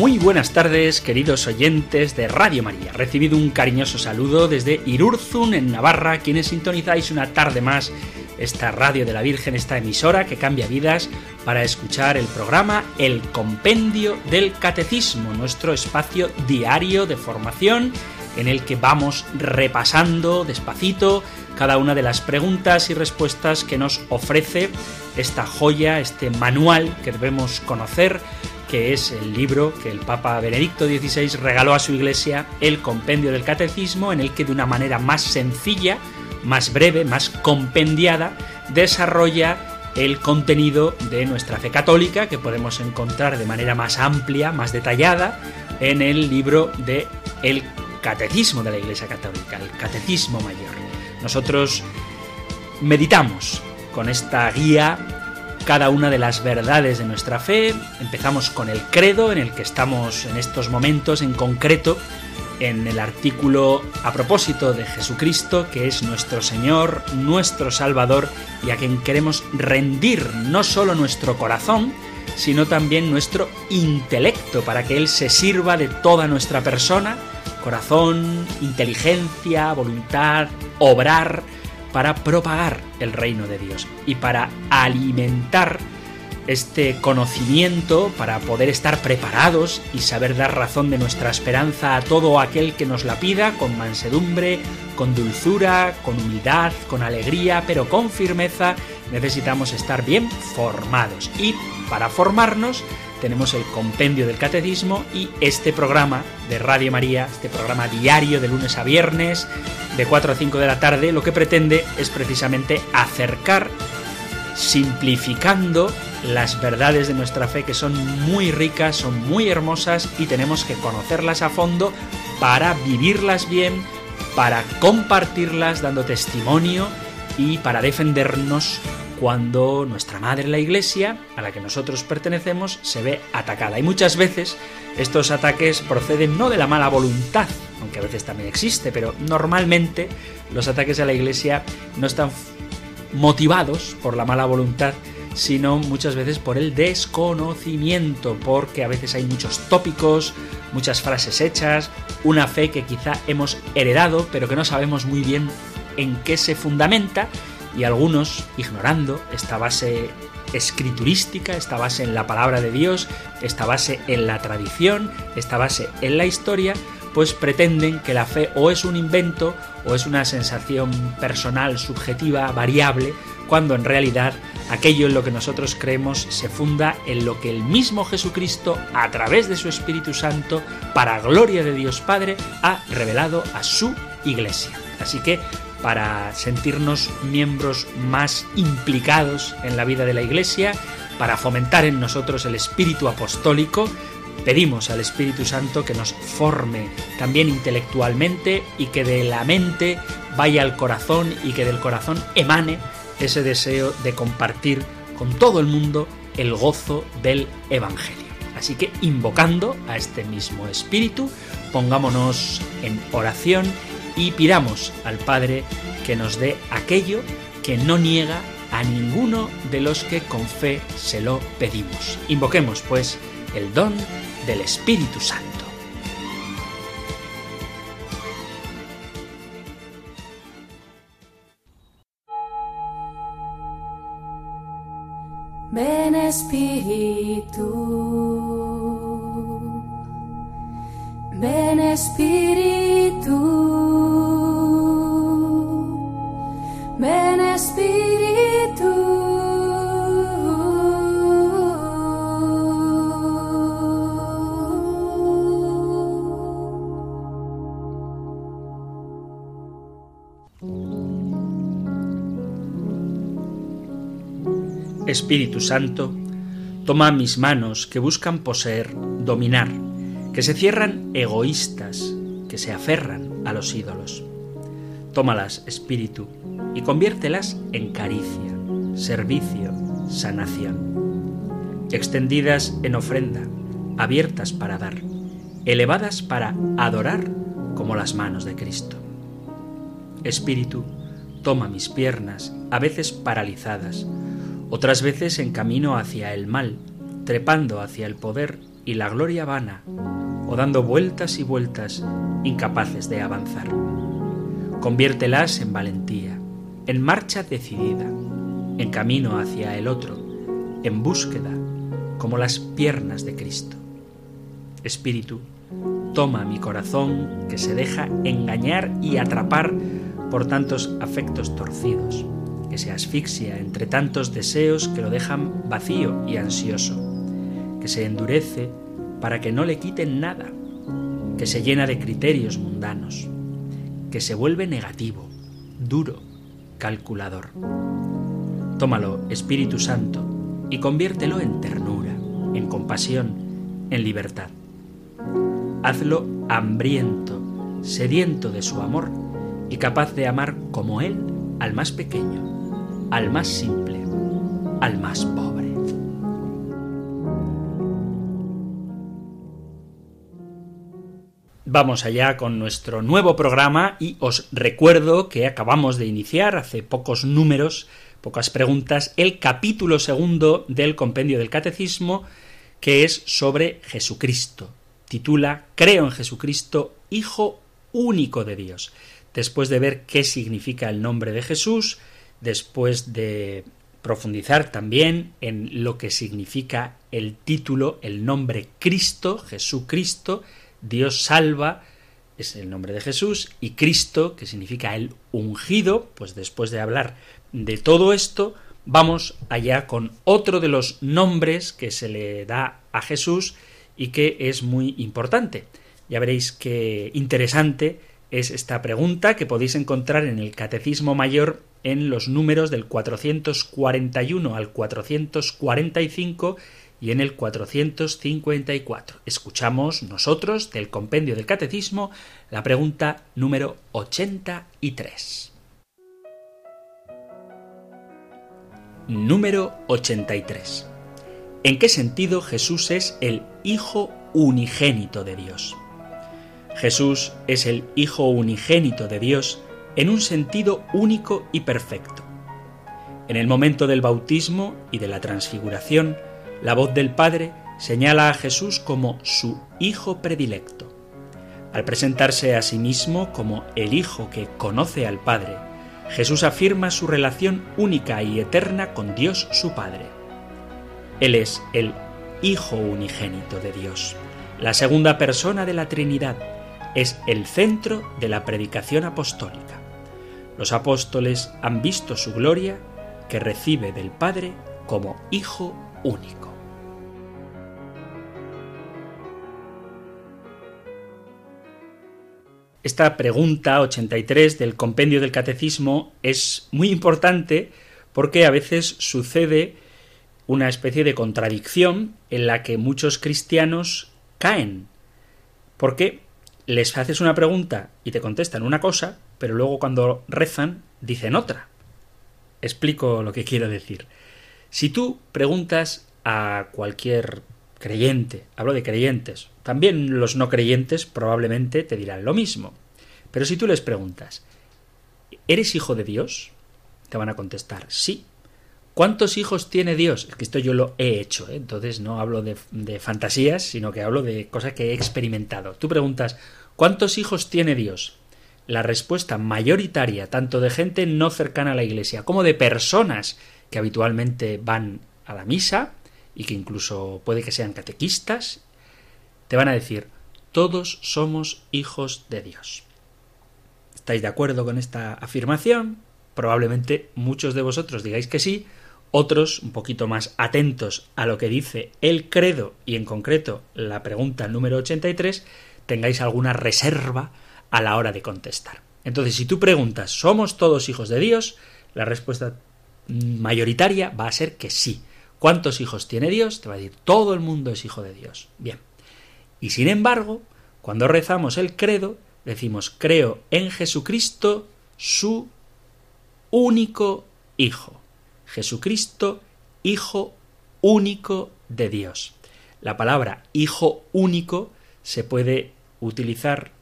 Muy buenas tardes, queridos oyentes de Radio María. Recibido un cariñoso saludo desde Irurzun, en Navarra, quienes sintonizáis una tarde más esta radio de la Virgen, esta emisora que cambia vidas, para escuchar el programa El Compendio del Catecismo, nuestro espacio diario de formación en el que vamos repasando despacito cada una de las preguntas y respuestas que nos ofrece esta joya, este manual que debemos conocer que es el libro que el Papa Benedicto XVI regaló a su iglesia, el Compendio del Catecismo, en el que de una manera más sencilla, más breve, más compendiada, desarrolla el contenido de nuestra fe católica, que podemos encontrar de manera más amplia, más detallada, en el libro de el Catecismo de la Iglesia Católica, el Catecismo Mayor. Nosotros meditamos con esta guía cada una de las verdades de nuestra fe. Empezamos con el credo en el que estamos en estos momentos en concreto en el artículo a propósito de Jesucristo, que es nuestro Señor, nuestro Salvador, y a quien queremos rendir no solo nuestro corazón, sino también nuestro intelecto, para que Él se sirva de toda nuestra persona, corazón, inteligencia, voluntad, obrar, para propagar el reino de Dios y para alimentar este conocimiento, para poder estar preparados y saber dar razón de nuestra esperanza a todo aquel que nos la pida con mansedumbre, con dulzura, con humildad, con alegría, pero con firmeza, necesitamos estar bien formados. Y para formarnos tenemos el compendio del catecismo y este programa de Radio María, este programa diario de lunes a viernes, de 4 a 5 de la tarde, lo que pretende es precisamente acercar, simplificando las verdades de nuestra fe que son muy ricas, son muy hermosas y tenemos que conocerlas a fondo para vivirlas bien, para compartirlas dando testimonio y para defendernos cuando nuestra madre, la Iglesia, a la que nosotros pertenecemos, se ve atacada. Y muchas veces estos ataques proceden no de la mala voluntad, aunque a veces también existe, pero normalmente los ataques a la Iglesia no están motivados por la mala voluntad, sino muchas veces por el desconocimiento, porque a veces hay muchos tópicos, muchas frases hechas, una fe que quizá hemos heredado, pero que no sabemos muy bien en qué se fundamenta y algunos, ignorando esta base escriturística, esta base en la palabra de Dios, esta base en la tradición, esta base en la historia, pues pretenden que la fe o es un invento o es una sensación personal, subjetiva, variable, cuando en realidad aquello en lo que nosotros creemos se funda en lo que el mismo Jesucristo, a través de su Espíritu Santo, para gloria de Dios Padre, ha revelado a su iglesia. Así que para sentirnos miembros más implicados en la vida de la Iglesia, para fomentar en nosotros el espíritu apostólico, pedimos al Espíritu Santo que nos forme también intelectualmente y que de la mente vaya al corazón y que del corazón emane ese deseo de compartir con todo el mundo el gozo del Evangelio. Así que invocando a este mismo Espíritu, pongámonos en oración y pidamos al Padre que nos dé aquello que no niega a ninguno de los que con fe se lo pedimos. Invoquemos, pues, el don del Espíritu Santo. Ven Espíritu, ven Espíritu. Espíritu Santo, toma mis manos que buscan poseer, dominar, que se cierran egoístas, que se aferran a los ídolos. Tómalas, Espíritu, y conviértelas en caricia, servicio, sanación. Extendidas en ofrenda, abiertas para dar, elevadas para adorar como las manos de Cristo. Espíritu, toma mis piernas, a veces paralizadas, otras veces en camino hacia el mal, trepando hacia el poder y la gloria vana, o dando vueltas y vueltas, incapaces de avanzar. Conviértelas en valentía, en marcha decidida, en camino hacia el otro, en búsqueda, como las piernas de Cristo. Espíritu, toma mi corazón que se deja engañar y atrapar por tantos afectos torcidos, que se asfixia entre tantos deseos que lo dejan vacío y ansioso, que se endurece para que no le quiten nada, que se llena de criterios mundanos, que se vuelve negativo, duro, calculador. Tómalo, Espíritu Santo, y conviértelo en ternura, en compasión, en libertad. Hazlo hambriento, sediento de su amor y capaz de amar como Él al más pequeño, al más simple, al más pobre. Vamos allá con nuestro nuevo programa y os recuerdo que acabamos de iniciar hace pocos números, pocas preguntas, el capítulo segundo del compendio del catecismo que es sobre Jesucristo. Titula Creo en Jesucristo, Hijo único de Dios después de ver qué significa el nombre de Jesús, después de profundizar también en lo que significa el título, el nombre Cristo, Jesucristo, Dios salva, es el nombre de Jesús, y Cristo, que significa el ungido, pues después de hablar de todo esto, vamos allá con otro de los nombres que se le da a Jesús y que es muy importante. Ya veréis qué interesante es esta pregunta que podéis encontrar en el Catecismo Mayor en los números del 441 al 445 y en el 454. Escuchamos nosotros del compendio del Catecismo la pregunta número 83. Número 83. ¿En qué sentido Jesús es el Hijo unigénito de Dios? Jesús es el Hijo unigénito de Dios en un sentido único y perfecto. En el momento del bautismo y de la transfiguración, la voz del Padre señala a Jesús como su Hijo predilecto. Al presentarse a sí mismo como el Hijo que conoce al Padre, Jesús afirma su relación única y eterna con Dios su Padre. Él es el Hijo unigénito de Dios, la segunda persona de la Trinidad, es el centro de la predicación apostólica. Los apóstoles han visto su gloria que recibe del Padre como Hijo único. Esta pregunta 83 del compendio del catecismo es muy importante porque a veces sucede una especie de contradicción en la que muchos cristianos caen. Porque les haces una pregunta y te contestan una cosa, pero luego cuando rezan dicen otra. Explico lo que quiero decir. Si tú preguntas a cualquier creyente, hablo de creyentes, también los no creyentes probablemente te dirán lo mismo. Pero si tú les preguntas, ¿eres hijo de Dios? Te van a contestar, sí. ¿Cuántos hijos tiene Dios? Es que esto yo lo he hecho, ¿eh? entonces no hablo de, de, fantasías, sino que hablo de cosas que he experimentado. Tú preguntas, ¿cuántos hijos tiene Dios? La respuesta mayoritaria, tanto de gente no cercana a la Iglesia como de personas que habitualmente van a la misa y que incluso puede que sean catequistas, te van a decir, todos somos hijos de Dios. ¿Estáis de acuerdo con esta afirmación? Probablemente muchos de vosotros digáis que sí, otros, un poquito más atentos a lo que dice el credo y en concreto la pregunta número 83, tengáis alguna reserva a la hora de contestar. Entonces, si tú preguntas, ¿somos todos hijos de Dios? La respuesta mayoritaria va a ser que sí. ¿Cuántos hijos tiene Dios? Te va a decir, todo el mundo es hijo de Dios. Bien. Y sin embargo, cuando rezamos el credo, decimos, creo en Jesucristo, su único Hijo. Jesucristo, Hijo único de Dios. La palabra Hijo único se puede utilizar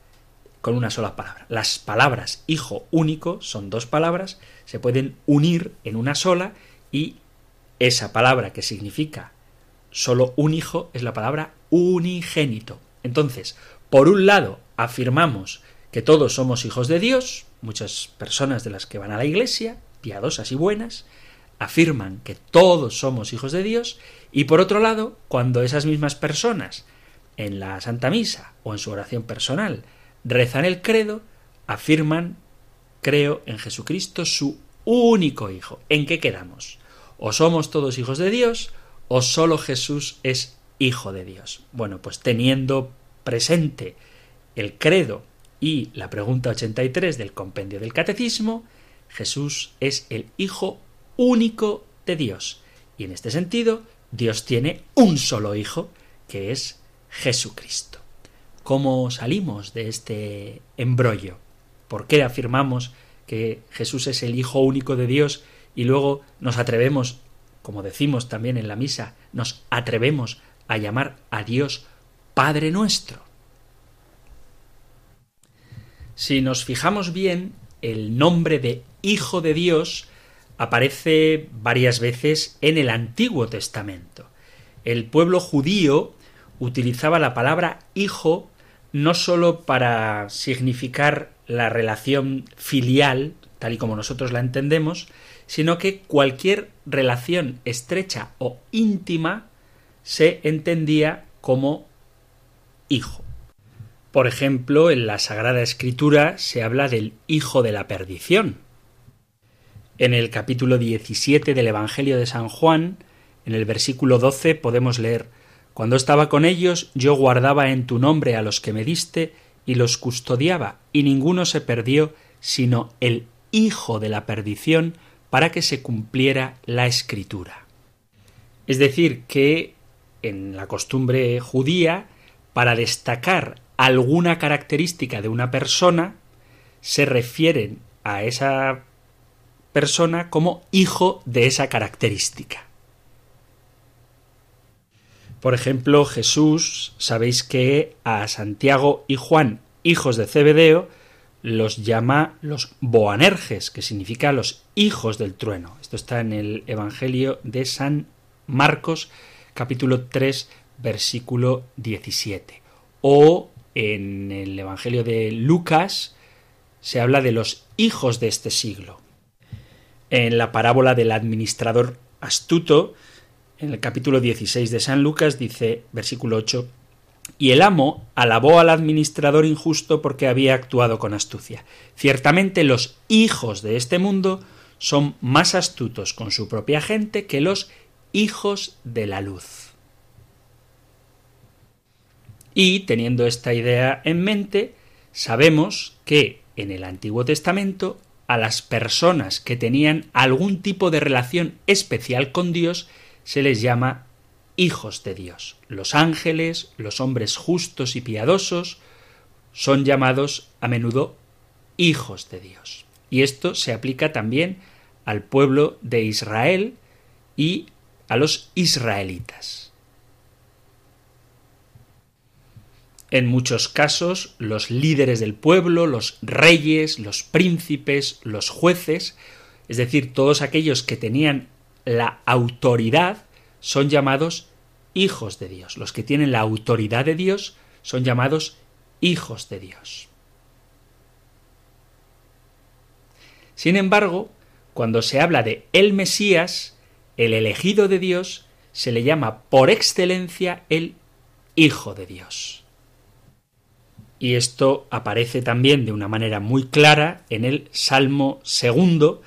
con una sola palabra. Las palabras Hijo único son dos palabras, se pueden unir en una sola y esa palabra que significa solo un hijo es la palabra unigénito. Entonces, por un lado, afirmamos que todos somos hijos de Dios, muchas personas de las que van a la iglesia, piadosas y buenas, afirman que todos somos hijos de Dios, y por otro lado, cuando esas mismas personas en la Santa Misa o en su oración personal rezan el credo, afirman, creo en Jesucristo, su único Hijo. ¿En qué quedamos? O somos todos hijos de Dios, o solo Jesús es Hijo de Dios. Bueno, pues teniendo presente el credo y la pregunta 83 del compendio del Catecismo, Jesús es el Hijo único de Dios. Y en este sentido, Dios tiene un solo Hijo, que es Jesucristo. ¿Cómo salimos de este embrollo? ¿Por qué afirmamos que Jesús es el Hijo único de Dios y luego nos atrevemos, como decimos también en la misa, nos atrevemos a llamar a Dios Padre nuestro? Si nos fijamos bien, el nombre de Hijo de Dios aparece varias veces en el Antiguo Testamento. El pueblo judío utilizaba la palabra hijo no sólo para significar la relación filial, tal y como nosotros la entendemos, sino que cualquier relación estrecha o íntima se entendía como hijo. Por ejemplo, en la Sagrada Escritura se habla del hijo de la perdición. En el capítulo 17 del Evangelio de San Juan, en el versículo 12 podemos leer Cuando estaba con ellos, yo guardaba en tu nombre a los que me diste y los custodiaba, y ninguno se perdió, sino el hijo de la perdición, para que se cumpliera la escritura. Es decir, que en la costumbre judía, para destacar alguna característica de una persona, se refieren a esa persona como hijo de esa característica. Por ejemplo, Jesús, sabéis que a Santiago y Juan, hijos de Zebedeo, los llama los Boanerges, que significa los hijos del trueno. Esto está en el Evangelio de San Marcos, capítulo 3, versículo 17. O en el Evangelio de Lucas se habla de los hijos de este siglo. En la parábola del administrador astuto, en el capítulo 16 de San Lucas, dice, versículo 8, y el amo alabó al administrador injusto porque había actuado con astucia. Ciertamente los hijos de este mundo son más astutos con su propia gente que los hijos de la luz. Y teniendo esta idea en mente, sabemos que en el Antiguo Testamento a las personas que tenían algún tipo de relación especial con Dios se les llama hijos de Dios. Los ángeles, los hombres justos y piadosos, son llamados a menudo hijos de Dios. Y esto se aplica también al pueblo de Israel y a los israelitas. En muchos casos, los líderes del pueblo, los reyes, los príncipes, los jueces, es decir, todos aquellos que tenían la autoridad, son llamados hijos de Dios. Los que tienen la autoridad de Dios son llamados hijos de Dios. Sin embargo, cuando se habla de el Mesías, el elegido de Dios, se le llama por excelencia el Hijo de Dios. Y esto aparece también de una manera muy clara en el Salmo segundo,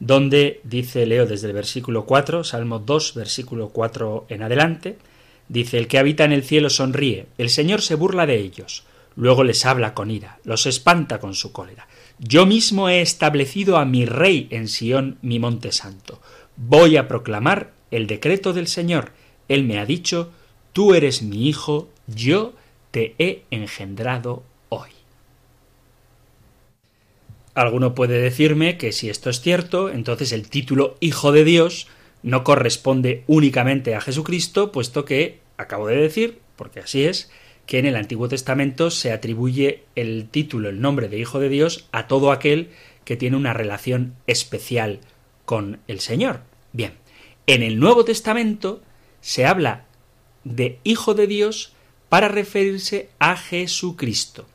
donde dice, leo desde el versículo 4, Salmo 2, versículo 4 en adelante, dice, El que habita en el cielo sonríe, el Señor se burla de ellos, luego les habla con ira, los espanta con su cólera. Yo mismo he establecido a mi rey en Sión, mi monte santo. Voy a proclamar el decreto del Señor. Él me ha dicho, tú eres mi hijo, yo te he engendrado hoy. Alguno puede decirme que si esto es cierto, entonces el título Hijo de Dios no corresponde únicamente a Jesucristo, puesto que, acabo de decir, porque así es, que en el Antiguo Testamento se atribuye el título, el nombre de Hijo de Dios a todo aquel que tiene una relación especial con el Señor. Bien, en el Nuevo Testamento se habla de Hijo de Dios para referirse a Jesucristo.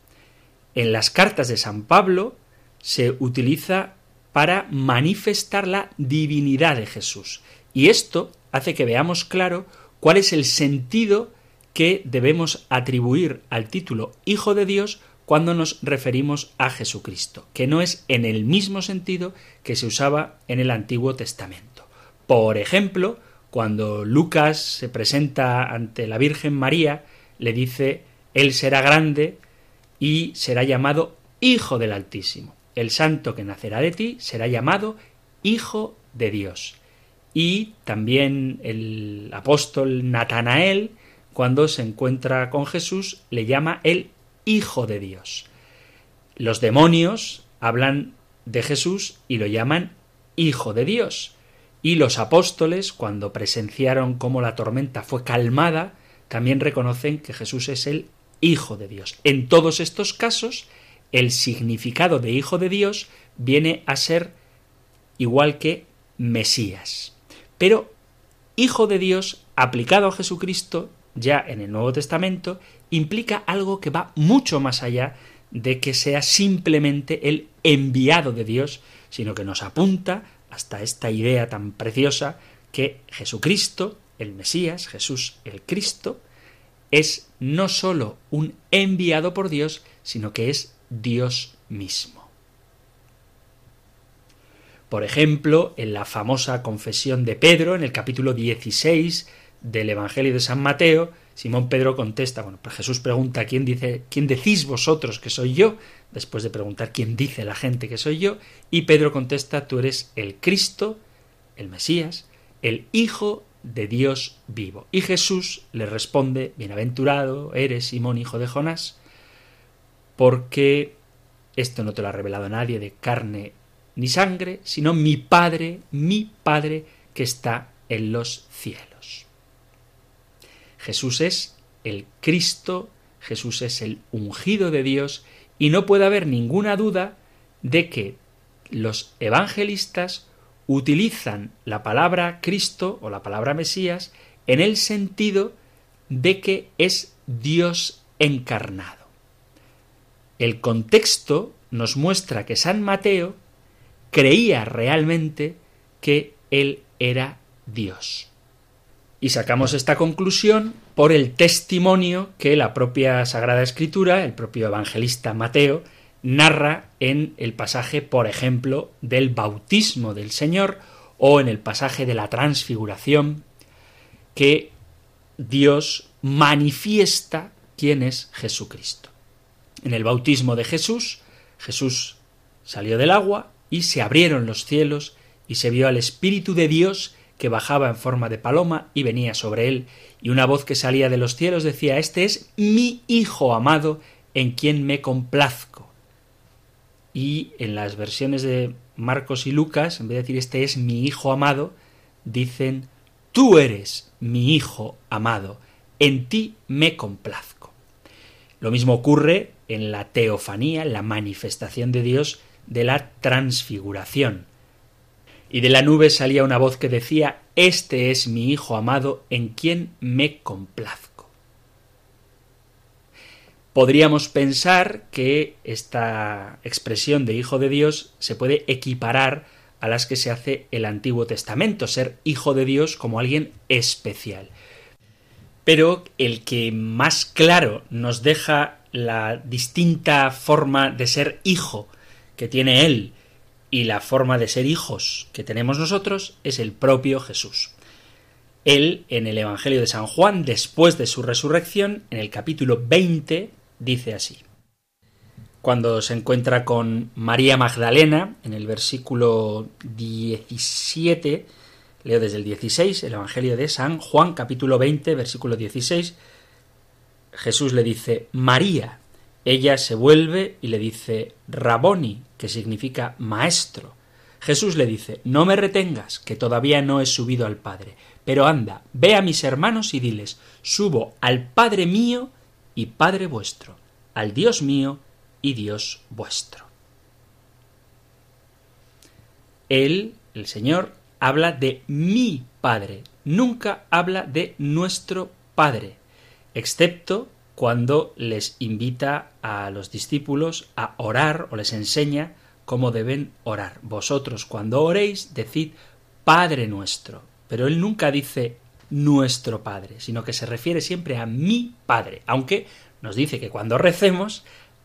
En las cartas de San Pablo se utiliza para manifestar la divinidad de Jesús. Y esto hace que veamos claro cuál es el sentido que debemos atribuir al título Hijo de Dios cuando nos referimos a Jesucristo, que no es en el mismo sentido que se usaba en el Antiguo Testamento. Por ejemplo, cuando Lucas se presenta ante la Virgen María, le dice, Él será grande y será llamado Hijo del Altísimo. El santo que nacerá de ti será llamado Hijo de Dios. Y también el apóstol Natanael, cuando se encuentra con Jesús, le llama el Hijo de Dios. Los demonios hablan de Jesús y lo llaman Hijo de Dios. Y los apóstoles, cuando presenciaron cómo la tormenta fue calmada, también reconocen que Jesús es el Hijo de Dios. En todos estos casos, el significado de Hijo de Dios viene a ser igual que Mesías. Pero Hijo de Dios aplicado a Jesucristo, ya en el Nuevo Testamento, implica algo que va mucho más allá de que sea simplemente el enviado de Dios, sino que nos apunta hasta esta idea tan preciosa que Jesucristo, el Mesías, Jesús el Cristo, es no sólo un enviado por Dios, sino que es Dios mismo. Por ejemplo, en la famosa confesión de Pedro, en el capítulo 16 del Evangelio de San Mateo, Simón Pedro contesta, bueno, pues Jesús pregunta quién dice, quién decís vosotros que soy yo, después de preguntar quién dice la gente que soy yo, y Pedro contesta, tú eres el Cristo, el Mesías, el Hijo de Dios vivo. Y Jesús le responde, bienaventurado eres Simón, hijo de Jonás, porque esto no te lo ha revelado nadie de carne ni sangre, sino mi Padre, mi Padre que está en los cielos. Jesús es el Cristo, Jesús es el ungido de Dios, y no puede haber ninguna duda de que los evangelistas utilizan la palabra Cristo o la palabra Mesías en el sentido de que es Dios encarnado. El contexto nos muestra que San Mateo creía realmente que Él era Dios. Y sacamos esta conclusión por el testimonio que la propia Sagrada Escritura, el propio evangelista Mateo, narra en el pasaje, por ejemplo, del bautismo del Señor o en el pasaje de la transfiguración, que Dios manifiesta quién es Jesucristo. En el bautismo de Jesús, Jesús salió del agua y se abrieron los cielos y se vio al Espíritu de Dios que bajaba en forma de paloma y venía sobre él, y una voz que salía de los cielos decía Este es mi Hijo amado, en quien me complazco. Y en las versiones de Marcos y Lucas, en vez de decir Este es mi Hijo amado, dicen Tú eres mi Hijo amado, en ti me complazco. Lo mismo ocurre en la teofanía, la manifestación de Dios de la transfiguración y de la nube salía una voz que decía Este es mi Hijo amado en quien me complazco. Podríamos pensar que esta expresión de Hijo de Dios se puede equiparar a las que se hace el Antiguo Testamento, ser Hijo de Dios como alguien especial. Pero el que más claro nos deja la distinta forma de ser hijo que tiene él y la forma de ser hijos que tenemos nosotros es el propio Jesús. Él, en el Evangelio de San Juan, después de su resurrección, en el capítulo 20, dice así. Cuando se encuentra con María Magdalena, en el versículo 17, leo desde el 16, el Evangelio de San Juan, capítulo 20, versículo 16, Jesús le dice, María, ella se vuelve y le dice Raboni, que significa maestro. Jesús le dice No me retengas, que todavía no he subido al Padre, pero anda, ve a mis hermanos y diles Subo al Padre mío y Padre vuestro, al Dios mío y Dios vuestro. Él, el Señor, habla de mi Padre, nunca habla de nuestro Padre, excepto cuando les invita a los discípulos a orar o les enseña cómo deben orar. Vosotros cuando oréis decid Padre nuestro. Pero él nunca dice nuestro Padre, sino que se refiere siempre a mi Padre, aunque nos dice que cuando recemos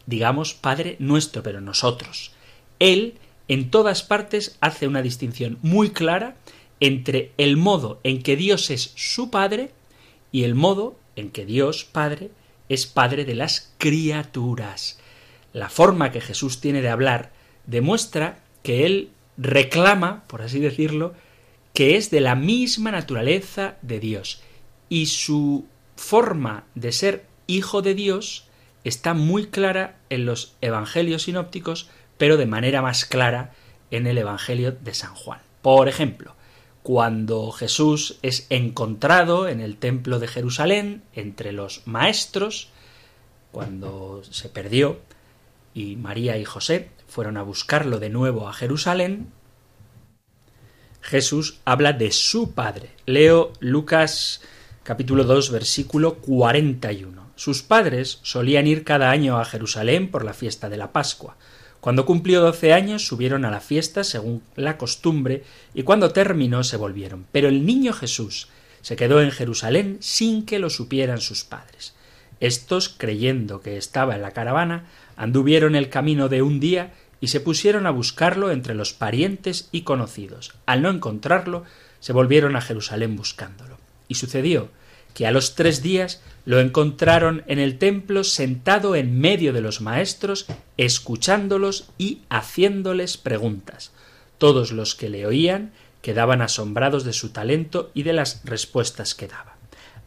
digamos Padre nuestro, pero nosotros. Él en todas partes hace una distinción muy clara entre el modo en que Dios es su Padre y el modo en que Dios Padre es Padre de las criaturas. La forma que Jesús tiene de hablar demuestra que Él reclama, por así decirlo, que es de la misma naturaleza de Dios. Y su forma de ser hijo de Dios está muy clara en los evangelios sinópticos, pero de manera más clara en el Evangelio de San Juan. Por ejemplo, cuando Jesús es encontrado en el templo de Jerusalén entre los maestros, cuando se perdió y María y José fueron a buscarlo de nuevo a Jerusalén, Jesús habla de su Padre. Leo Lucas capítulo 2 versículo 41. Sus padres solían ir cada año a Jerusalén por la fiesta de la Pascua. Cuando cumplió doce años subieron a la fiesta según la costumbre y cuando terminó se volvieron. Pero el niño Jesús se quedó en Jerusalén sin que lo supieran sus padres. Estos, creyendo que estaba en la caravana, anduvieron el camino de un día y se pusieron a buscarlo entre los parientes y conocidos. Al no encontrarlo, se volvieron a Jerusalén buscándolo. Y sucedió que a los tres días lo encontraron en el templo sentado en medio de los maestros, escuchándolos y haciéndoles preguntas. Todos los que le oían quedaban asombrados de su talento y de las respuestas que daba.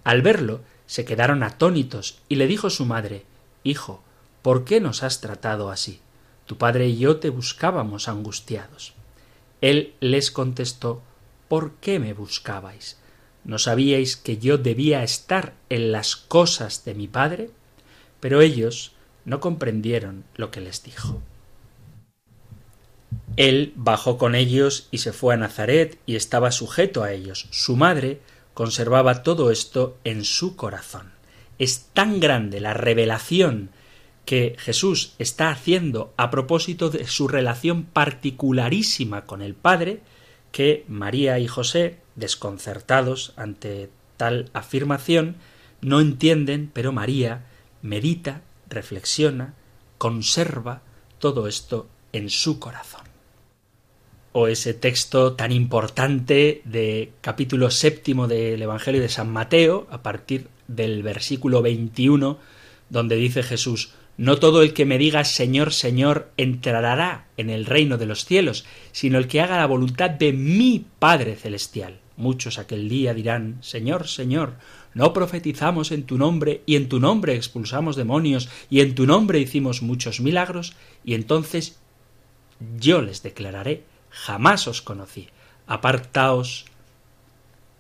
Al verlo, se quedaron atónitos y le dijo su madre Hijo, ¿por qué nos has tratado así? Tu padre y yo te buscábamos angustiados. Él les contestó ¿Por qué me buscabais? ¿No sabíais que yo debía estar en las cosas de mi padre? Pero ellos no comprendieron lo que les dijo. Él bajó con ellos y se fue a Nazaret y estaba sujeto a ellos. Su madre conservaba todo esto en su corazón. Es tan grande la revelación que Jesús está haciendo a propósito de su relación particularísima con el Padre, que María y José desconcertados ante tal afirmación, no entienden, pero María medita, reflexiona, conserva todo esto en su corazón. O ese texto tan importante de capítulo séptimo del Evangelio de San Mateo, a partir del versículo 21, donde dice Jesús, no todo el que me diga Señor, Señor entrará en el reino de los cielos, sino el que haga la voluntad de mi Padre Celestial. Muchos aquel día dirán Señor, Señor, no profetizamos en tu nombre, y en tu nombre expulsamos demonios, y en tu nombre hicimos muchos milagros, y entonces yo les declararé jamás os conocí, apartaos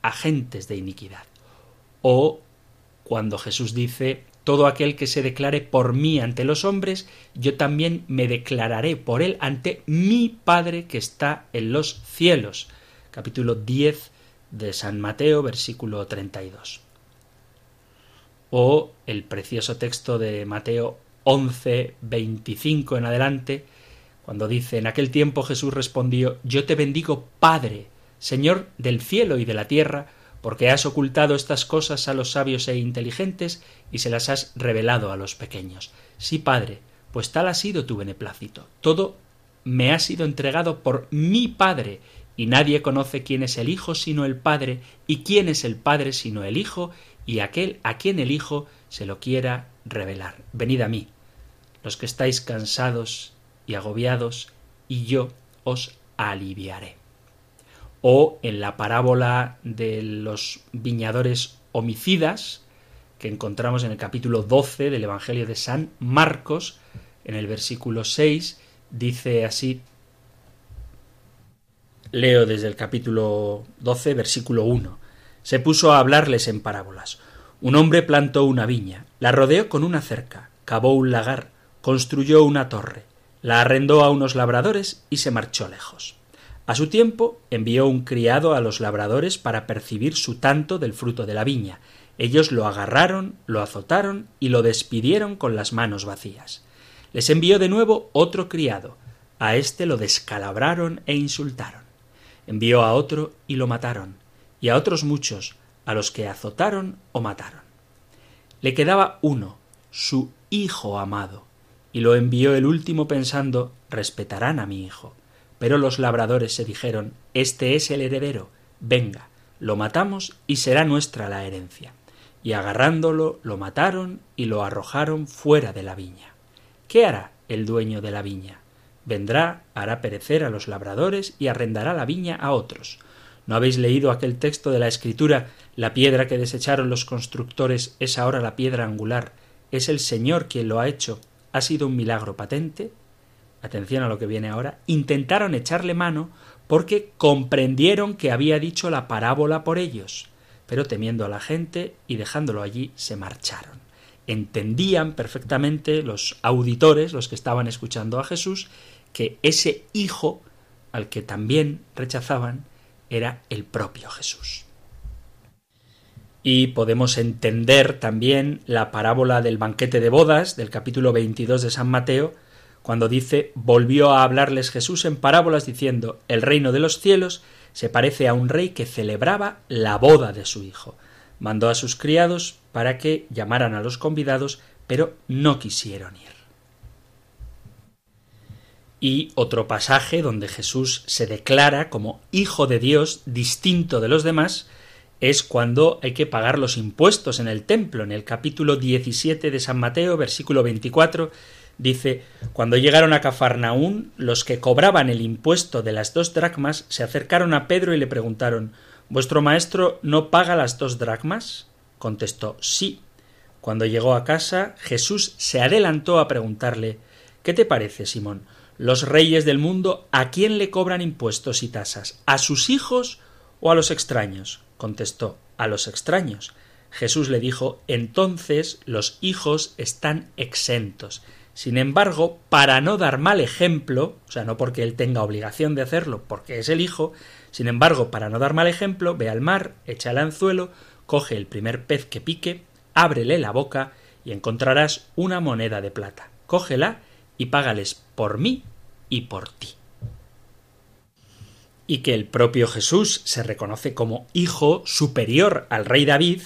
agentes de iniquidad. O cuando Jesús dice todo aquel que se declare por mí ante los hombres, yo también me declararé por él ante mi Padre que está en los cielos. Capítulo 10 de San Mateo, versículo 32. O el precioso texto de Mateo 11, 25 en adelante, cuando dice, en aquel tiempo Jesús respondió, Yo te bendigo, Padre, Señor del cielo y de la tierra, porque has ocultado estas cosas a los sabios e inteligentes y se las has revelado a los pequeños. Sí, Padre, pues tal ha sido tu beneplácito. Todo me ha sido entregado por mi Padre, y nadie conoce quién es el Hijo sino el Padre, y quién es el Padre sino el Hijo, y aquel a quien el Hijo se lo quiera revelar. Venid a mí, los que estáis cansados y agobiados, y yo os aliviaré. O en la parábola de los viñadores homicidas, que encontramos en el capítulo 12 del Evangelio de San Marcos, en el versículo 6, dice así Leo desde el capítulo 12, versículo 1. Se puso a hablarles en parábolas. Un hombre plantó una viña, la rodeó con una cerca, cavó un lagar, construyó una torre, la arrendó a unos labradores y se marchó lejos. A su tiempo envió un criado a los labradores para percibir su tanto del fruto de la viña. Ellos lo agarraron, lo azotaron y lo despidieron con las manos vacías. Les envió de nuevo otro criado. A éste lo descalabraron e insultaron. Envió a otro y lo mataron, y a otros muchos, a los que azotaron o mataron. Le quedaba uno, su hijo amado, y lo envió el último pensando respetarán a mi hijo. Pero los labradores se dijeron Este es el heredero, venga, lo matamos y será nuestra la herencia. Y agarrándolo lo mataron y lo arrojaron fuera de la viña. ¿Qué hará el dueño de la viña? Vendrá, hará perecer a los labradores y arrendará la viña a otros. ¿No habéis leído aquel texto de la Escritura La piedra que desecharon los constructores es ahora la piedra angular? Es el Señor quien lo ha hecho. ¿Ha sido un milagro patente? Atención a lo que viene ahora. Intentaron echarle mano porque comprendieron que había dicho la parábola por ellos, pero temiendo a la gente y dejándolo allí se marcharon. Entendían perfectamente los auditores, los que estaban escuchando a Jesús, que ese hijo al que también rechazaban era el propio Jesús. Y podemos entender también la parábola del banquete de bodas del capítulo 22 de San Mateo, cuando dice volvió a hablarles Jesús en parábolas diciendo el reino de los cielos se parece a un rey que celebraba la boda de su hijo. Mandó a sus criados para que llamaran a los convidados, pero no quisieron ir. Y otro pasaje donde Jesús se declara como Hijo de Dios distinto de los demás es cuando hay que pagar los impuestos en el templo. En el capítulo 17 de San Mateo, versículo 24, dice Cuando llegaron a Cafarnaún, los que cobraban el impuesto de las dos dracmas se acercaron a Pedro y le preguntaron ¿Vuestro maestro no paga las dos dracmas? Contestó Sí. Cuando llegó a casa, Jesús se adelantó a preguntarle ¿Qué te parece, Simón? los reyes del mundo a quién le cobran impuestos y tasas, a sus hijos o a los extraños. contestó a los extraños. Jesús le dijo entonces los hijos están exentos. Sin embargo, para no dar mal ejemplo, o sea, no porque él tenga obligación de hacerlo, porque es el hijo, sin embargo, para no dar mal ejemplo, ve al mar, echa el anzuelo, coge el primer pez que pique, ábrele la boca y encontrarás una moneda de plata. Cógela y págales por mí y por ti. Y que el propio Jesús se reconoce como hijo superior al rey David,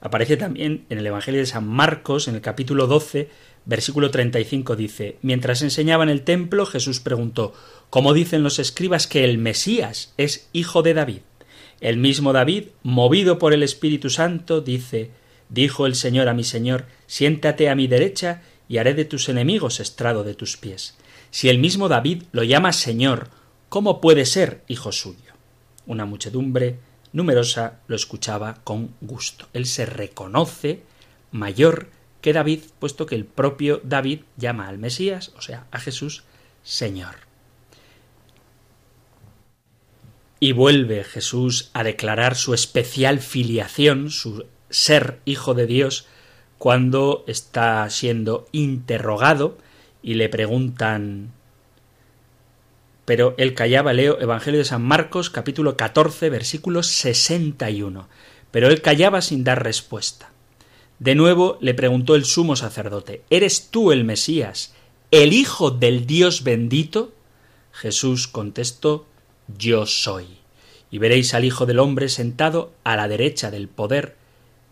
aparece también en el Evangelio de San Marcos, en el capítulo 12, versículo 35 dice, Mientras enseñaba en el templo, Jesús preguntó, ¿Cómo dicen los escribas que el Mesías es hijo de David? El mismo David, movido por el Espíritu Santo, dice, Dijo el Señor a mi Señor, siéntate a mi derecha y haré de tus enemigos estrado de tus pies. Si el mismo David lo llama Señor, ¿cómo puede ser hijo suyo? Una muchedumbre numerosa lo escuchaba con gusto. Él se reconoce mayor que David, puesto que el propio David llama al Mesías, o sea, a Jesús, Señor. Y vuelve Jesús a declarar su especial filiación, su ser hijo de Dios, cuando está siendo interrogado y le preguntan pero él callaba, leo Evangelio de San Marcos capítulo 14 versículo 61. Pero él callaba sin dar respuesta. De nuevo le preguntó el sumo sacerdote, ¿Eres tú el Mesías, el Hijo del Dios bendito? Jesús contestó, Yo soy. Y veréis al Hijo del hombre sentado a la derecha del poder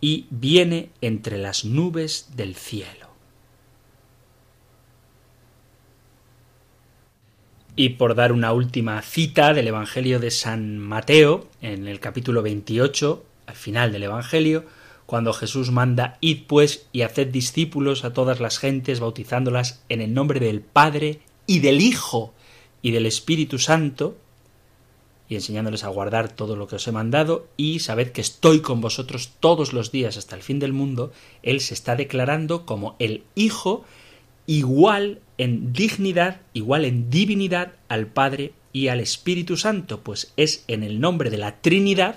y viene entre las nubes del cielo. Y por dar una última cita del Evangelio de San Mateo, en el capítulo 28, al final del Evangelio, cuando Jesús manda Id pues y haced discípulos a todas las gentes, bautizándolas en el nombre del Padre y del Hijo y del Espíritu Santo, y enseñándoles a guardar todo lo que os he mandado, y sabed que estoy con vosotros todos los días hasta el fin del mundo, Él se está declarando como el Hijo igual en dignidad, igual en divinidad al Padre y al Espíritu Santo, pues es en el nombre de la Trinidad,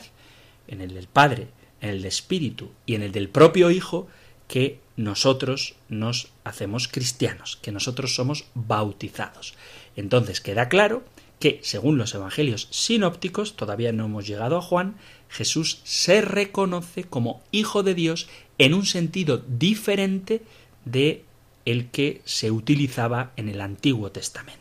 en el del Padre, en el Espíritu y en el del propio Hijo, que nosotros nos hacemos cristianos, que nosotros somos bautizados. Entonces queda claro que, según los evangelios sinópticos, todavía no hemos llegado a Juan, Jesús se reconoce como Hijo de Dios en un sentido diferente de el que se utilizaba en el Antiguo Testamento.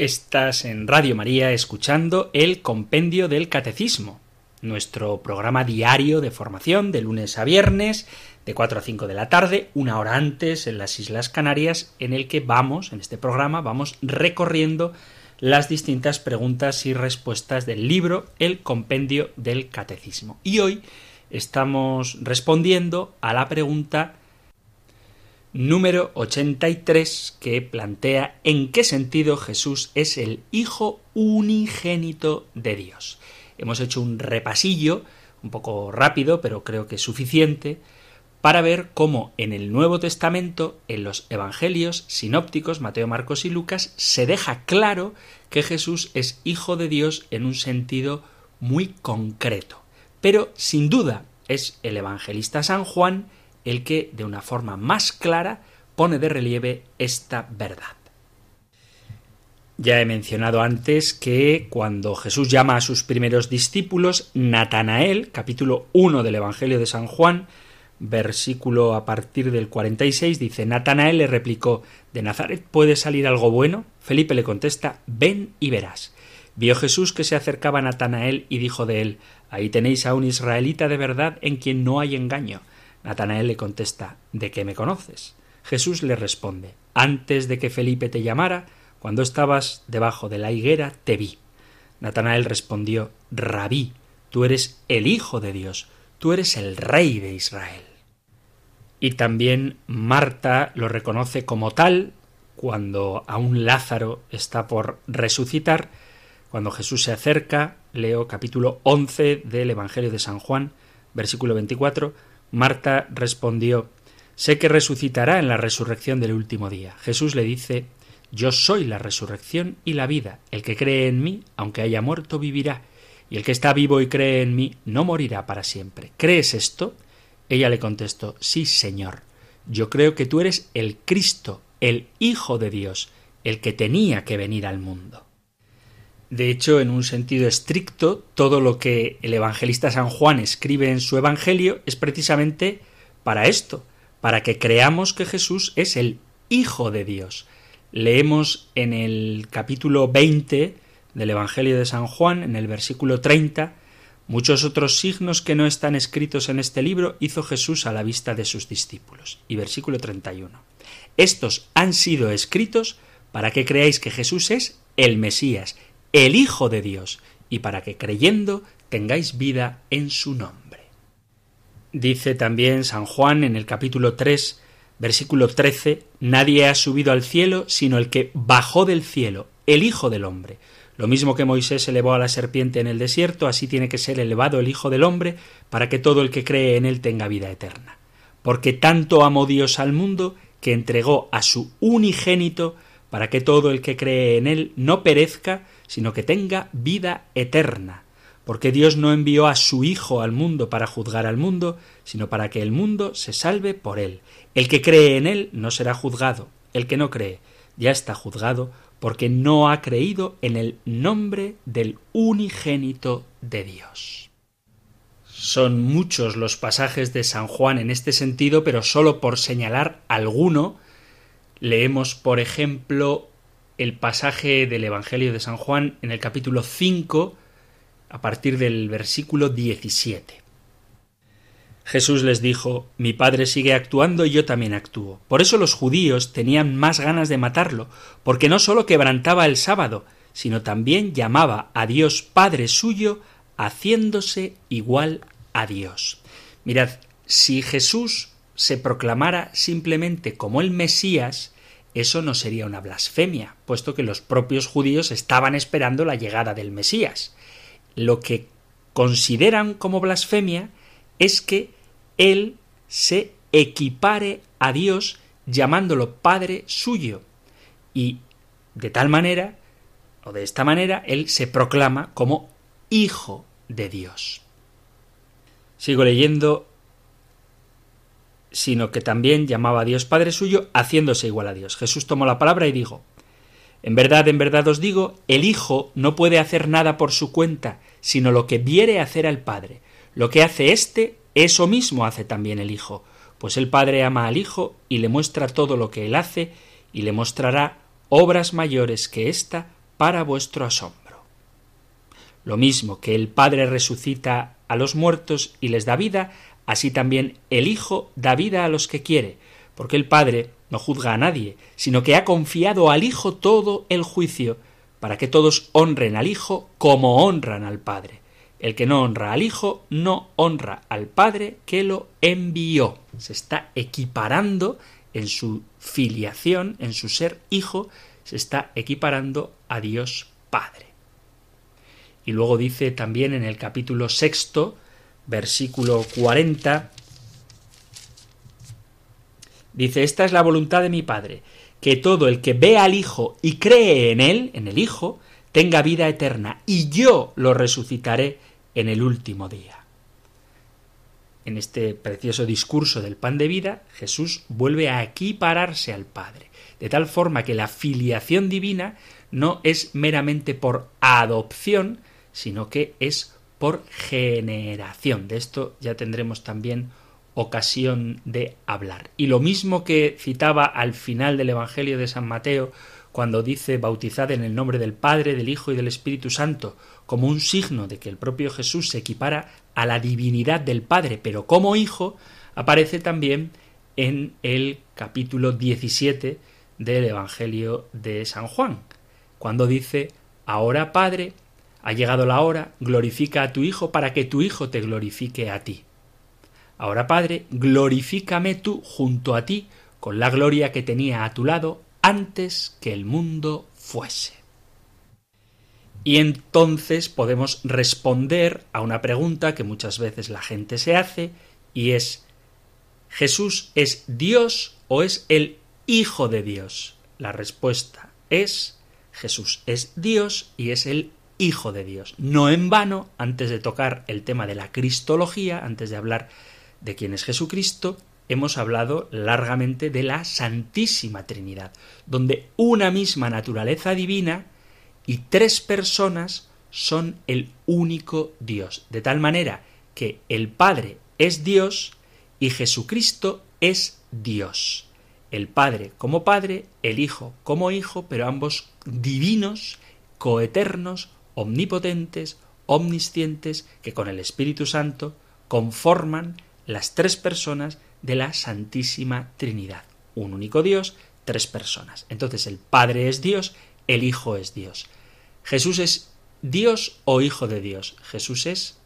Estás en Radio María escuchando el Compendio del Catecismo, nuestro programa diario de formación de lunes a viernes, de 4 a 5 de la tarde, una hora antes en las Islas Canarias, en el que vamos, en este programa, vamos recorriendo las distintas preguntas y respuestas del libro El Compendio del Catecismo. Y hoy estamos respondiendo a la pregunta número 83 que plantea en qué sentido Jesús es el Hijo unigénito de Dios. Hemos hecho un repasillo, un poco rápido, pero creo que suficiente, para ver cómo en el Nuevo Testamento, en los Evangelios sinópticos, Mateo, Marcos y Lucas, se deja claro que Jesús es Hijo de Dios en un sentido muy concreto. Pero, sin duda, es el evangelista San Juan el que, de una forma más clara, pone de relieve esta verdad. Ya he mencionado antes que cuando Jesús llama a sus primeros discípulos, Natanael, capítulo 1 del Evangelio de San Juan, versículo a partir del 46, dice, Natanael le replicó, ¿de Nazaret puede salir algo bueno? Felipe le contesta, ven y verás. Vio Jesús que se acercaba a Natanael y dijo de él, ahí tenéis a un israelita de verdad en quien no hay engaño. Natanael le contesta ¿De qué me conoces? Jesús le responde Antes de que Felipe te llamara, cuando estabas debajo de la higuera, te vi. Natanael respondió Rabí, tú eres el Hijo de Dios, tú eres el Rey de Israel. Y también Marta lo reconoce como tal cuando aún Lázaro está por resucitar, cuando Jesús se acerca, leo capítulo 11 del Evangelio de San Juan, versículo 24, Marta respondió, Sé que resucitará en la resurrección del último día. Jesús le dice, Yo soy la resurrección y la vida. El que cree en mí, aunque haya muerto, vivirá. Y el que está vivo y cree en mí, no morirá para siempre. ¿Crees esto? Ella le contestó, Sí, Señor. Yo creo que tú eres el Cristo, el Hijo de Dios, el que tenía que venir al mundo. De hecho, en un sentido estricto, todo lo que el evangelista San Juan escribe en su Evangelio es precisamente para esto, para que creamos que Jesús es el Hijo de Dios. Leemos en el capítulo 20 del Evangelio de San Juan, en el versículo 30, Muchos otros signos que no están escritos en este libro hizo Jesús a la vista de sus discípulos. Y versículo 31. Estos han sido escritos para que creáis que Jesús es el Mesías, el Hijo de Dios, y para que creyendo tengáis vida en su nombre. Dice también San Juan en el capítulo 3, versículo 13, Nadie ha subido al cielo sino el que bajó del cielo, el Hijo del Hombre. Lo mismo que Moisés elevó a la serpiente en el desierto, así tiene que ser elevado el Hijo del Hombre, para que todo el que cree en él tenga vida eterna. Porque tanto amó Dios al mundo, que entregó a su unigénito, para que todo el que cree en él no perezca, sino que tenga vida eterna. Porque Dios no envió a su Hijo al mundo para juzgar al mundo, sino para que el mundo se salve por él. El que cree en él no será juzgado, el que no cree ya está juzgado porque no ha creído en el nombre del unigénito de Dios. Son muchos los pasajes de San Juan en este sentido, pero solo por señalar alguno, leemos, por ejemplo, el pasaje del Evangelio de San Juan en el capítulo 5, a partir del versículo 17. Jesús les dijo Mi Padre sigue actuando y yo también actúo. Por eso los judíos tenían más ganas de matarlo, porque no sólo quebrantaba el sábado, sino también llamaba a Dios Padre suyo, haciéndose igual a Dios. Mirad, si Jesús se proclamara simplemente como el Mesías, eso no sería una blasfemia, puesto que los propios judíos estaban esperando la llegada del Mesías. Lo que consideran como blasfemia es que él se equipare a Dios llamándolo Padre suyo. Y de tal manera, o de esta manera, Él se proclama como Hijo de Dios. Sigo leyendo, sino que también llamaba a Dios Padre suyo, haciéndose igual a Dios. Jesús tomó la palabra y dijo, En verdad, en verdad os digo, el Hijo no puede hacer nada por su cuenta, sino lo que viere hacer al Padre. Lo que hace éste, eso mismo hace también el Hijo, pues el Padre ama al Hijo y le muestra todo lo que él hace y le mostrará obras mayores que ésta para vuestro asombro. Lo mismo que el Padre resucita a los muertos y les da vida, así también el Hijo da vida a los que quiere, porque el Padre no juzga a nadie, sino que ha confiado al Hijo todo el juicio, para que todos honren al Hijo como honran al Padre. El que no honra al Hijo no honra al Padre que lo envió. Se está equiparando en su filiación, en su ser hijo, se está equiparando a Dios Padre. Y luego dice también en el capítulo sexto, versículo 40, dice, esta es la voluntad de mi Padre, que todo el que ve al Hijo y cree en él, en el Hijo, tenga vida eterna, y yo lo resucitaré en el último día. En este precioso discurso del pan de vida, Jesús vuelve a equipararse al Padre, de tal forma que la filiación divina no es meramente por adopción, sino que es por generación. De esto ya tendremos también ocasión de hablar. Y lo mismo que citaba al final del Evangelio de San Mateo, cuando dice bautizad en el nombre del Padre, del Hijo y del Espíritu Santo, como un signo de que el propio Jesús se equipara a la divinidad del Padre, pero como Hijo, aparece también en el capítulo 17 del Evangelio de San Juan, cuando dice, ahora Padre, ha llegado la hora, glorifica a tu Hijo para que tu Hijo te glorifique a ti. Ahora, Padre, glorifícame tú junto a ti con la gloria que tenía a tu lado antes que el mundo fuese. Y entonces podemos responder a una pregunta que muchas veces la gente se hace y es ¿Jesús es Dios o es el Hijo de Dios? La respuesta es Jesús es Dios y es el Hijo de Dios. No en vano, antes de tocar el tema de la Cristología, antes de hablar de quién es Jesucristo, hemos hablado largamente de la Santísima Trinidad, donde una misma naturaleza divina y tres personas son el único Dios, de tal manera que el Padre es Dios y Jesucristo es Dios. El Padre como Padre, el Hijo como Hijo, pero ambos divinos, coeternos, omnipotentes, omniscientes, que con el Espíritu Santo conforman las tres personas de la Santísima Trinidad. Un único Dios, tres personas. Entonces el Padre es Dios, el Hijo es Dios. Jesús es Dios o Hijo de Dios. Jesús es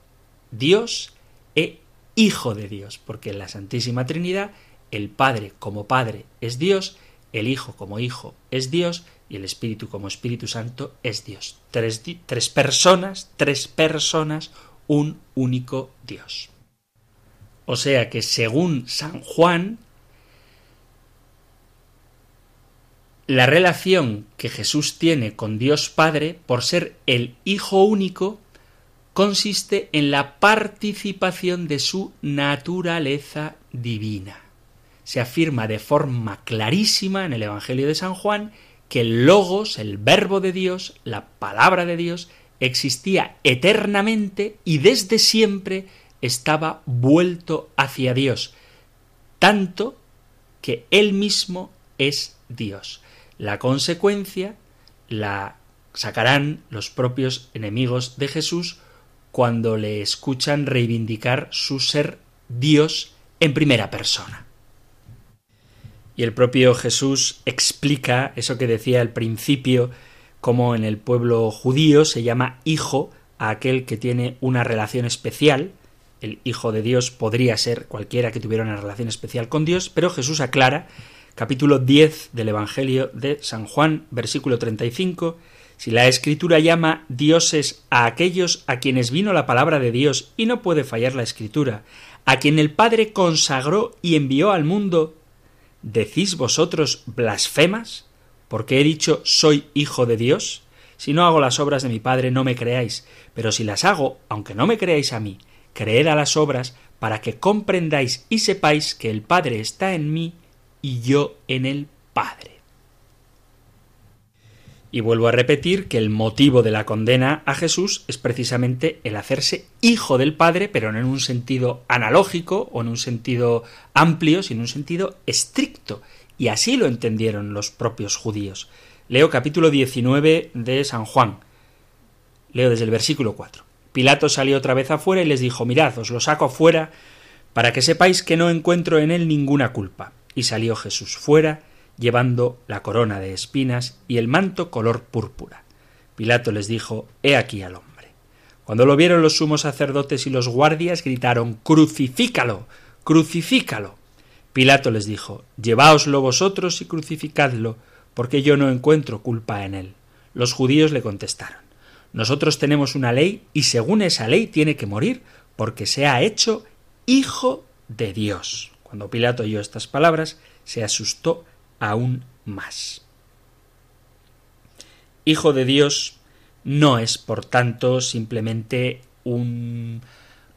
Dios e Hijo de Dios, porque en la Santísima Trinidad el Padre como Padre es Dios, el Hijo como Hijo es Dios y el Espíritu como Espíritu Santo es Dios. Tres, tres personas, tres personas, un único Dios. O sea que según San Juan, la relación que Jesús tiene con Dios Padre, por ser el Hijo único, consiste en la participación de su naturaleza divina. Se afirma de forma clarísima en el Evangelio de San Juan que el Logos, el Verbo de Dios, la palabra de Dios, existía eternamente y desde siempre estaba vuelto hacia Dios, tanto que él mismo es Dios. La consecuencia la sacarán los propios enemigos de Jesús cuando le escuchan reivindicar su ser Dios en primera persona. Y el propio Jesús explica eso que decía al principio, como en el pueblo judío se llama hijo a aquel que tiene una relación especial, el Hijo de Dios podría ser cualquiera que tuviera una relación especial con Dios, pero Jesús aclara, capítulo 10 del Evangelio de San Juan, versículo 35, si la Escritura llama dioses a aquellos a quienes vino la palabra de Dios, y no puede fallar la Escritura, a quien el Padre consagró y envió al mundo, ¿decís vosotros blasfemas? Porque he dicho soy hijo de Dios. Si no hago las obras de mi Padre, no me creáis, pero si las hago, aunque no me creáis a mí, creed a las obras para que comprendáis y sepáis que el Padre está en mí y yo en el Padre. Y vuelvo a repetir que el motivo de la condena a Jesús es precisamente el hacerse hijo del Padre, pero no en un sentido analógico o en un sentido amplio, sino en un sentido estricto. Y así lo entendieron los propios judíos. Leo capítulo 19 de San Juan. Leo desde el versículo 4. Pilato salió otra vez afuera y les dijo Mirad, os lo saco fuera para que sepáis que no encuentro en él ninguna culpa. Y salió Jesús fuera, llevando la corona de espinas y el manto color púrpura. Pilato les dijo He aquí al hombre. Cuando lo vieron los sumos sacerdotes y los guardias gritaron Crucifícalo. Crucifícalo. Pilato les dijo Lleváoslo vosotros y crucificadlo, porque yo no encuentro culpa en él. Los judíos le contestaron nosotros tenemos una ley y según esa ley tiene que morir porque se ha hecho hijo de Dios. Cuando Pilato oyó estas palabras, se asustó aún más. Hijo de Dios no es, por tanto, simplemente un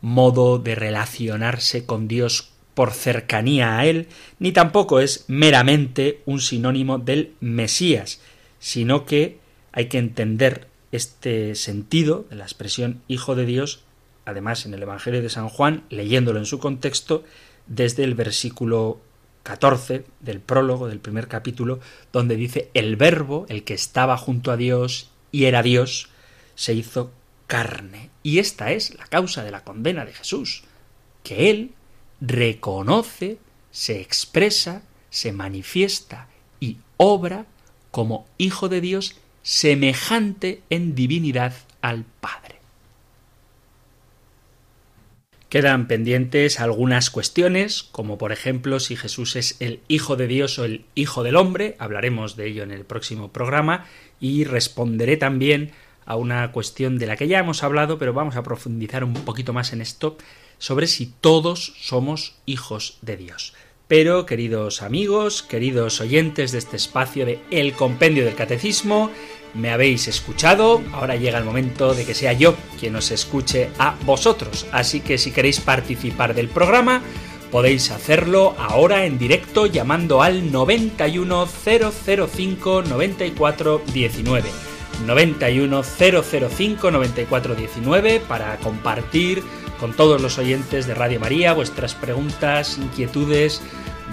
modo de relacionarse con Dios por cercanía a Él, ni tampoco es meramente un sinónimo del Mesías, sino que hay que entender este sentido de la expresión Hijo de Dios, además en el Evangelio de San Juan, leyéndolo en su contexto, desde el versículo 14 del prólogo del primer capítulo, donde dice el verbo, el que estaba junto a Dios y era Dios, se hizo carne. Y esta es la causa de la condena de Jesús, que Él reconoce, se expresa, se manifiesta y obra como Hijo de Dios semejante en divinidad al Padre. Quedan pendientes algunas cuestiones, como por ejemplo si Jesús es el Hijo de Dios o el Hijo del Hombre, hablaremos de ello en el próximo programa, y responderé también a una cuestión de la que ya hemos hablado, pero vamos a profundizar un poquito más en esto, sobre si todos somos hijos de Dios. Pero, queridos amigos, queridos oyentes de este espacio de El Compendio del Catecismo, me habéis escuchado, ahora llega el momento de que sea yo quien os escuche a vosotros. Así que si queréis participar del programa, podéis hacerlo ahora en directo llamando al 91005 9419. 91005 9419 para compartir con todos los oyentes de Radio María vuestras preguntas, inquietudes,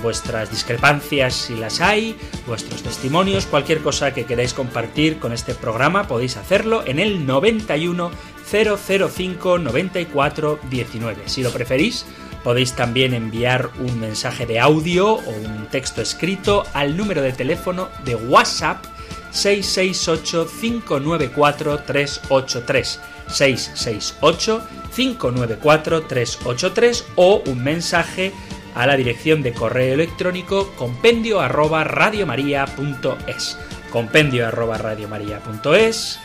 vuestras discrepancias si las hay, vuestros testimonios, cualquier cosa que queráis compartir con este programa podéis hacerlo en el 91 005 94 19. Si lo preferís, podéis también enviar un mensaje de audio o un texto escrito al número de teléfono de WhatsApp 668 594 383 668 594 383 o un mensaje a la dirección de correo electrónico compendio arroba radiomaria.es. Compendio arroba radiomaria.es.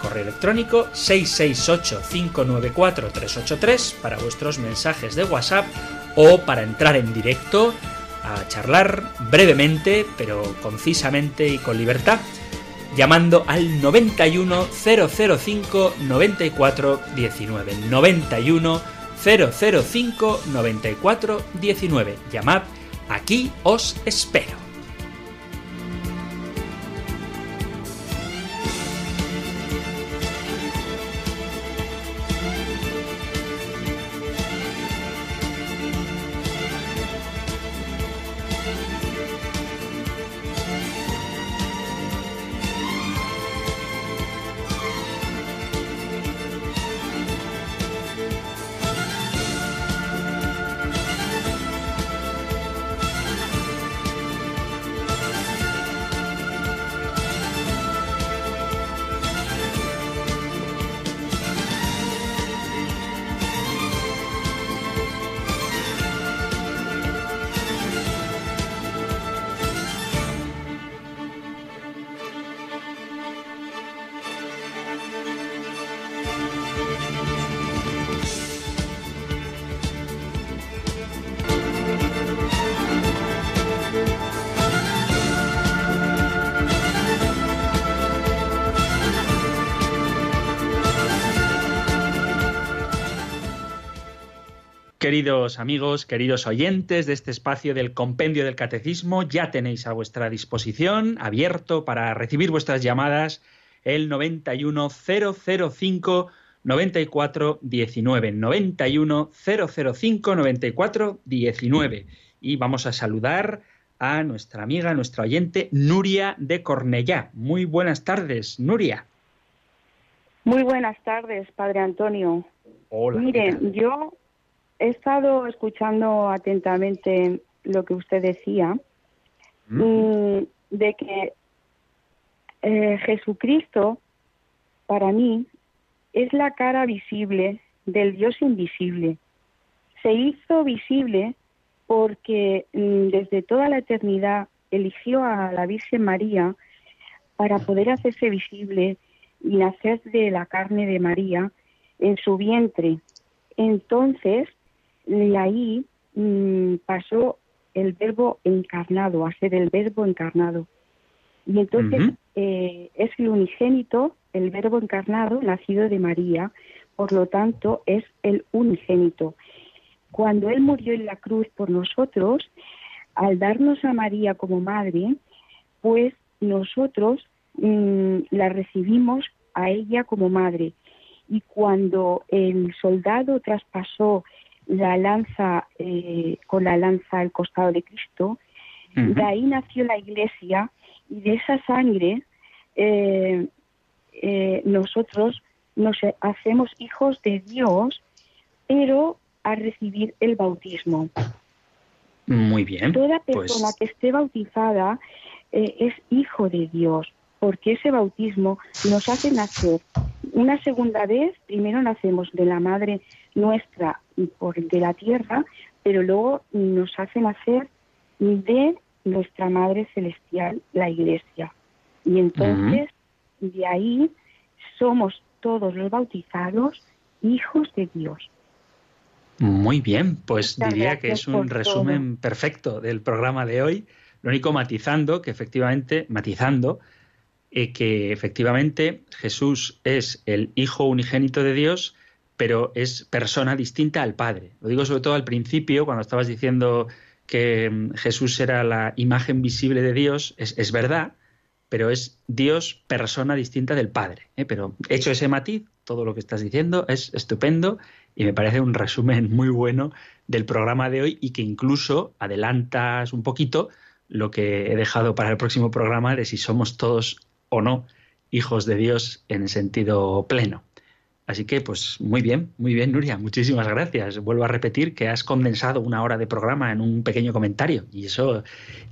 Correo electrónico 668-594-383 para vuestros mensajes de WhatsApp o para entrar en directo a charlar brevemente pero concisamente y con libertad llamando al 91 005 94 19 91 005 94 19. Llamad, aquí os espero. Queridos amigos, queridos oyentes de este espacio del Compendio del Catecismo, ya tenéis a vuestra disposición, abierto para recibir vuestras llamadas, el 91005 94 19 91 005 94 19 y vamos a saludar a nuestra amiga, nuestra oyente Nuria de Cornellá. Muy buenas tardes, Nuria. Muy buenas tardes, Padre Antonio. Hola. Mire, yo he estado escuchando atentamente lo que usted decía, mm, de que eh, Jesucristo, para mí, es la cara visible del Dios invisible. Se hizo visible porque mm, desde toda la eternidad eligió a la Virgen María para poder hacerse visible y nacer de la carne de María en su vientre. Entonces, y ahí mm, pasó el verbo encarnado, a ser el verbo encarnado. Y entonces eh, es el unigénito, el verbo encarnado, nacido de María, por lo tanto es el unigénito. Cuando Él murió en la cruz por nosotros, al darnos a María como madre, pues nosotros mm, la recibimos a ella como madre. Y cuando el soldado traspasó la lanza eh, con la lanza al costado de Cristo. De ahí nació la Iglesia y de esa sangre eh, eh, nosotros nos hacemos hijos de Dios, pero a recibir el bautismo. Muy bien. Toda pues persona que esté bautizada es hijo de Dios, porque ese bautismo nos hace nacer una segunda vez. Primero nacemos de la madre nuestra por de la tierra, pero luego nos hacen hacer de nuestra Madre Celestial la Iglesia. Y entonces, de ahí somos todos los bautizados hijos de Dios. Muy bien, pues diría que es un resumen perfecto del programa de hoy. Lo único matizando que efectivamente, matizando, eh, que efectivamente Jesús es el Hijo unigénito de Dios, pero es persona distinta al Padre. Lo digo sobre todo al principio, cuando estabas diciendo que mm, Jesús era la imagen visible de Dios, es, verdad, pero es Dios persona distinta del Padre. ¿eh? Pero hecho ese matiz, todo lo que estás diciendo es estupendo y me parece un resumen muy bueno del programa de hoy y que incluso adelantas un poquito lo que he dejado para el próximo programa de si somos todos o no hijos de Dios en sentido pleno. Así que, pues muy bien, muy bien, Nuria, muchísimas gracias. Vuelvo a repetir que has condensado una hora de programa en un pequeño comentario y eso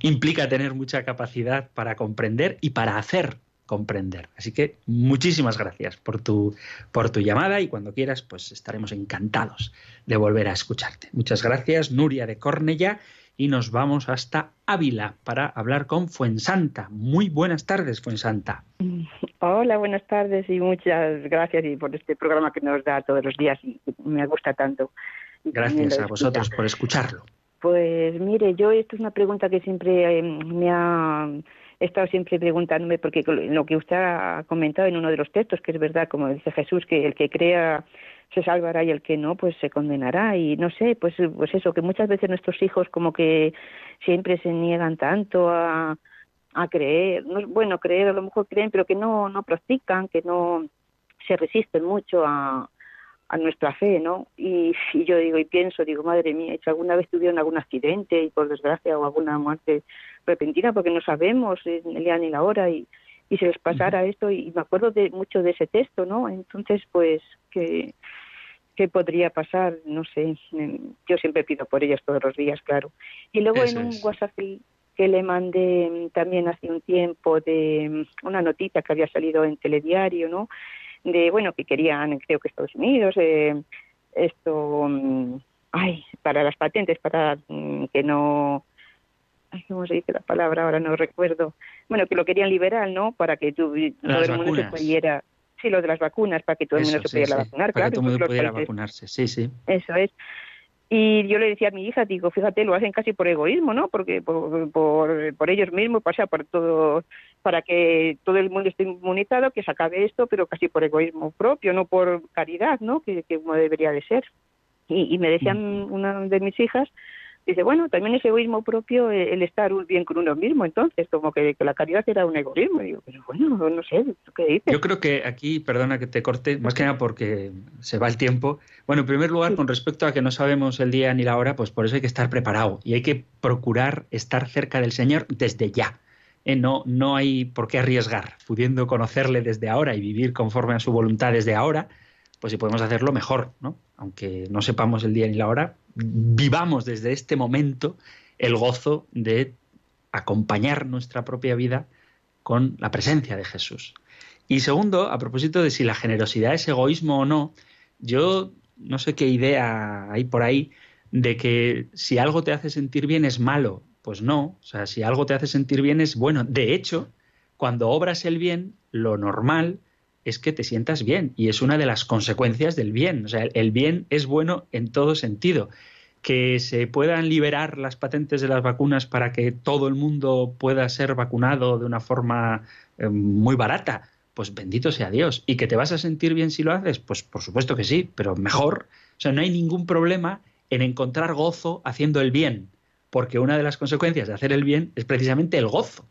implica tener mucha capacidad para comprender y para hacer comprender. Así que muchísimas gracias por tu, por tu llamada y cuando quieras, pues estaremos encantados de volver a escucharte. Muchas gracias, Nuria de Cornella y nos vamos hasta Ávila para hablar con Fuensanta. Muy buenas tardes, Fuensanta. Hola, buenas tardes y muchas gracias y por este programa que nos da todos los días y me gusta tanto. Gracias a vosotros por escucharlo. Pues mire, yo esto es una pregunta que siempre eh, me ha estado siempre preguntándome porque lo que usted ha comentado en uno de los textos, que es verdad, como dice Jesús, que el que crea se salvará y el que no, pues se condenará. Y no sé, pues, pues eso, que muchas veces nuestros hijos como que siempre se niegan tanto a, a creer, no, bueno, creer a lo mejor creen, pero que no, no practican, que no se resisten mucho a, a nuestra fe, ¿no? Y, y, yo digo y pienso, digo, madre mía, si alguna vez tuvieron algún accidente y por desgracia o alguna muerte repentina, porque no sabemos el día ni la hora y, y se les pasara esto y me acuerdo de mucho de ese texto, ¿no? Entonces, pues que qué podría pasar, no sé, yo siempre pido por ellas todos los días, claro. Y luego en un WhatsApp que le mandé también hace un tiempo de una notita que había salido en telediario, ¿no? De, bueno, que querían, creo que Estados Unidos, eh, esto, mm, ay, para las patentes, para mm, que no, ¿cómo se dice la palabra? Ahora no recuerdo. Bueno, que lo querían liberar, ¿no? Para que todo el mundo se pudiera... Sí, lo de las vacunas, para que todo el mundo se pudiera vacunar, para claro. que todo el mundo pudiera vacunarse, sí, sí. Eso es. Y yo le decía a mi hija, digo, fíjate, lo hacen casi por egoísmo, ¿no? Porque por, por, por ellos mismos, pasa por todo, para que todo el mundo esté inmunizado, que se acabe esto, pero casi por egoísmo propio, no por caridad, ¿no? Que, que como debería de ser. Y, y me decían una de mis hijas, dice, bueno, también es egoísmo propio el estar bien con uno mismo, entonces, como que, la caridad era un egoísmo. Y digo, pero bueno, no sé, ¿qué dices? Yo creo que aquí, perdona que te corte, más que nada porque se va el tiempo. Bueno, en primer lugar, con respecto a que no sabemos el día ni la hora, pues por eso hay que estar preparado y hay que procurar estar cerca del Señor desde ya. Eh, no, no hay por qué arriesgar, pudiendo conocerle desde ahora y vivir conforme a su voluntad desde ahora, pues si podemos hacerlo mejor, ¿no? Aunque no sepamos el día ni la hora, vivamos desde este momento el gozo de acompañar nuestra propia vida con la presencia de Jesús. Y segundo, a propósito de si la generosidad es egoísmo o no, yo no sé qué idea hay por ahí de que si algo te hace sentir bien es malo. Pues no, o sea, si algo te hace sentir bien es bueno. De hecho, cuando obras el bien, lo normal es que te sientas bien y es una de las consecuencias del bien. O sea, el bien es bueno en todo sentido. Que se puedan liberar las patentes de las vacunas para que todo el mundo pueda ser vacunado de una forma eh, muy barata, pues bendito sea Dios. ¿Y que te vas a sentir bien si lo haces? Pues por supuesto que sí, pero mejor. O sea, no hay ningún problema en encontrar gozo haciendo el bien, porque una de las consecuencias de hacer el bien es precisamente el gozo.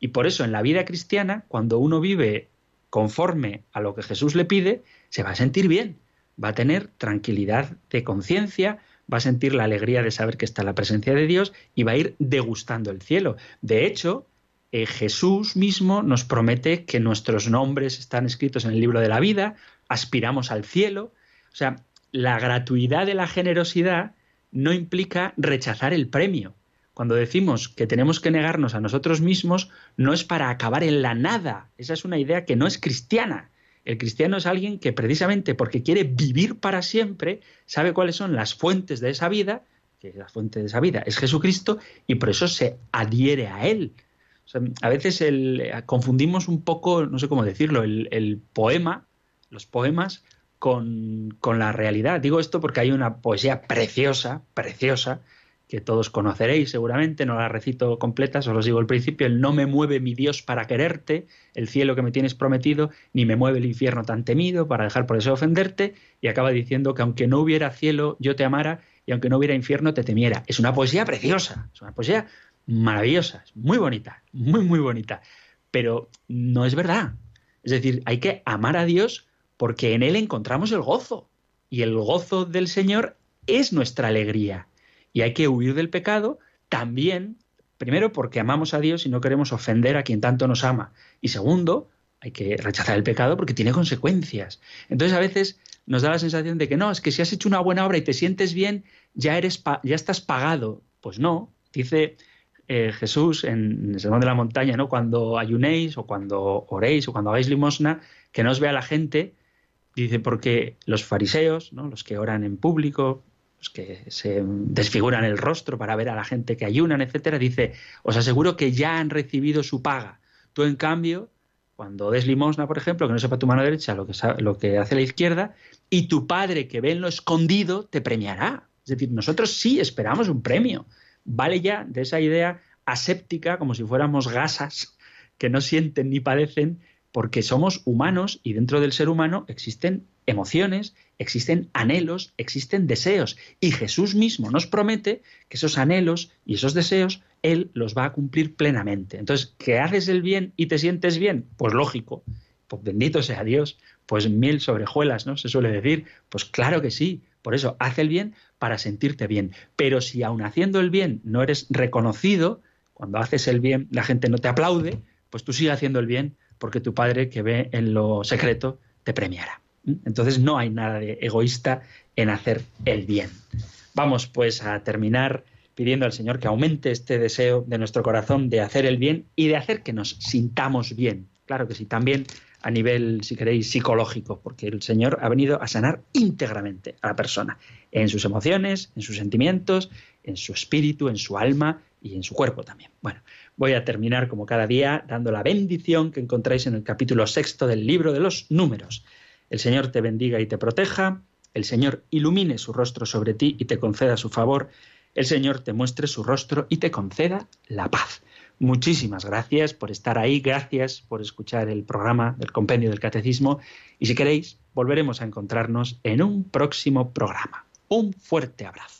Y por eso en la vida cristiana, cuando uno vive conforme a lo que Jesús le pide, se va a sentir bien, va a tener tranquilidad de conciencia, va a sentir la alegría de saber que está la presencia de Dios y va a ir degustando el cielo. De hecho, eh, Jesús mismo nos promete que nuestros nombres están escritos en el libro de la vida, aspiramos al cielo. O sea, la gratuidad de la generosidad no implica rechazar el premio. Cuando decimos que tenemos que negarnos a nosotros mismos, no es para acabar en la nada. Esa es una idea que no es cristiana. El cristiano es alguien que precisamente porque quiere vivir para siempre, sabe cuáles son las fuentes de esa vida, que la fuente de esa vida es Jesucristo, y por eso se adhiere a Él. a veces confundimos un poco, no sé cómo decirlo, el, poema, los poemas, con, con, la realidad. Digo esto porque hay una poesía preciosa, preciosa, que todos conoceréis seguramente, no la recito completa, solo os digo el principio, el no me mueve mi Dios para quererte, el cielo que me tienes prometido, ni me mueve el infierno tan temido para dejar por eso ofenderte, y acaba diciendo que aunque no hubiera cielo yo te amara, y aunque no hubiera infierno te temiera. Es una poesía preciosa, es una poesía maravillosa, es muy bonita, muy, muy bonita, pero no es verdad. Es decir, hay que amar a Dios porque en Él encontramos el gozo, y el gozo del Señor es nuestra alegría y hay que huir del pecado también, primero porque amamos a Dios y no queremos ofender a quien tanto nos ama. Y segundo, hay que rechazar el pecado porque tiene consecuencias. Entonces a veces nos da la sensación de que no, es que si has hecho una buena obra y te sientes bien, ya, eres ya estás pagado. Pues no, dice eh, Jesús en el Sermón de la Montaña, ¿no? cuando ayunéis o cuando oréis o cuando hagáis limosna, que no os vea la gente, dice porque los fariseos, ¿no? los que oran en público, pues, que se desfiguran el rostro para ver a la gente que ayunan, etcétera, dice, os aseguro que ya han recibido su paga. Tú, en cambio, cuando des limosna, por ejemplo, que no sepa tu mano derecha lo que, lo que hace la izquierda, y tu padre que ve en lo escondido te premiará. Es decir, nosotros sí esperamos un premio. Vale ya de esa idea aséptica, como si fuéramos gasas que no sienten ni padecen, porque somos humanos y dentro del ser humano existen emociones, existen anhelos, existen deseos. Y Jesús mismo nos promete que esos anhelos y esos deseos Él los va a cumplir plenamente. Entonces, ¿que haces el bien y te sientes bien? Pues lógico, pues bendito sea Dios, pues miel sobre hojuelas, ¿no? Se suele decir, pues claro que sí. Por eso, haz el bien para sentirte bien. Pero si aun haciendo el bien no eres reconocido, cuando haces el bien la gente no te aplaude, pues tú sigue haciendo el bien porque tu Padre que ve en lo secreto te premiará. Entonces no hay nada de egoísta en hacer el bien. Vamos pues a terminar pidiendo al Señor que aumente este deseo de nuestro corazón de hacer el bien y de hacer que nos sintamos bien. Claro que sí, también a nivel, si queréis, psicológico, porque el Señor ha venido a sanar íntegramente a la persona, en sus emociones, en sus sentimientos, en su espíritu, en su alma y en su cuerpo también. Bueno, voy a terminar como cada día dando la bendición que encontráis en el capítulo sexto del libro de los números. El Señor te bendiga y te proteja, el Señor ilumine su rostro sobre ti y te conceda su favor, el Señor te muestre su rostro y te conceda la paz. Muchísimas gracias por estar ahí, gracias por escuchar el programa del Compendio del Catecismo y si queréis, volveremos a encontrarnos en un próximo programa. Un fuerte abrazo.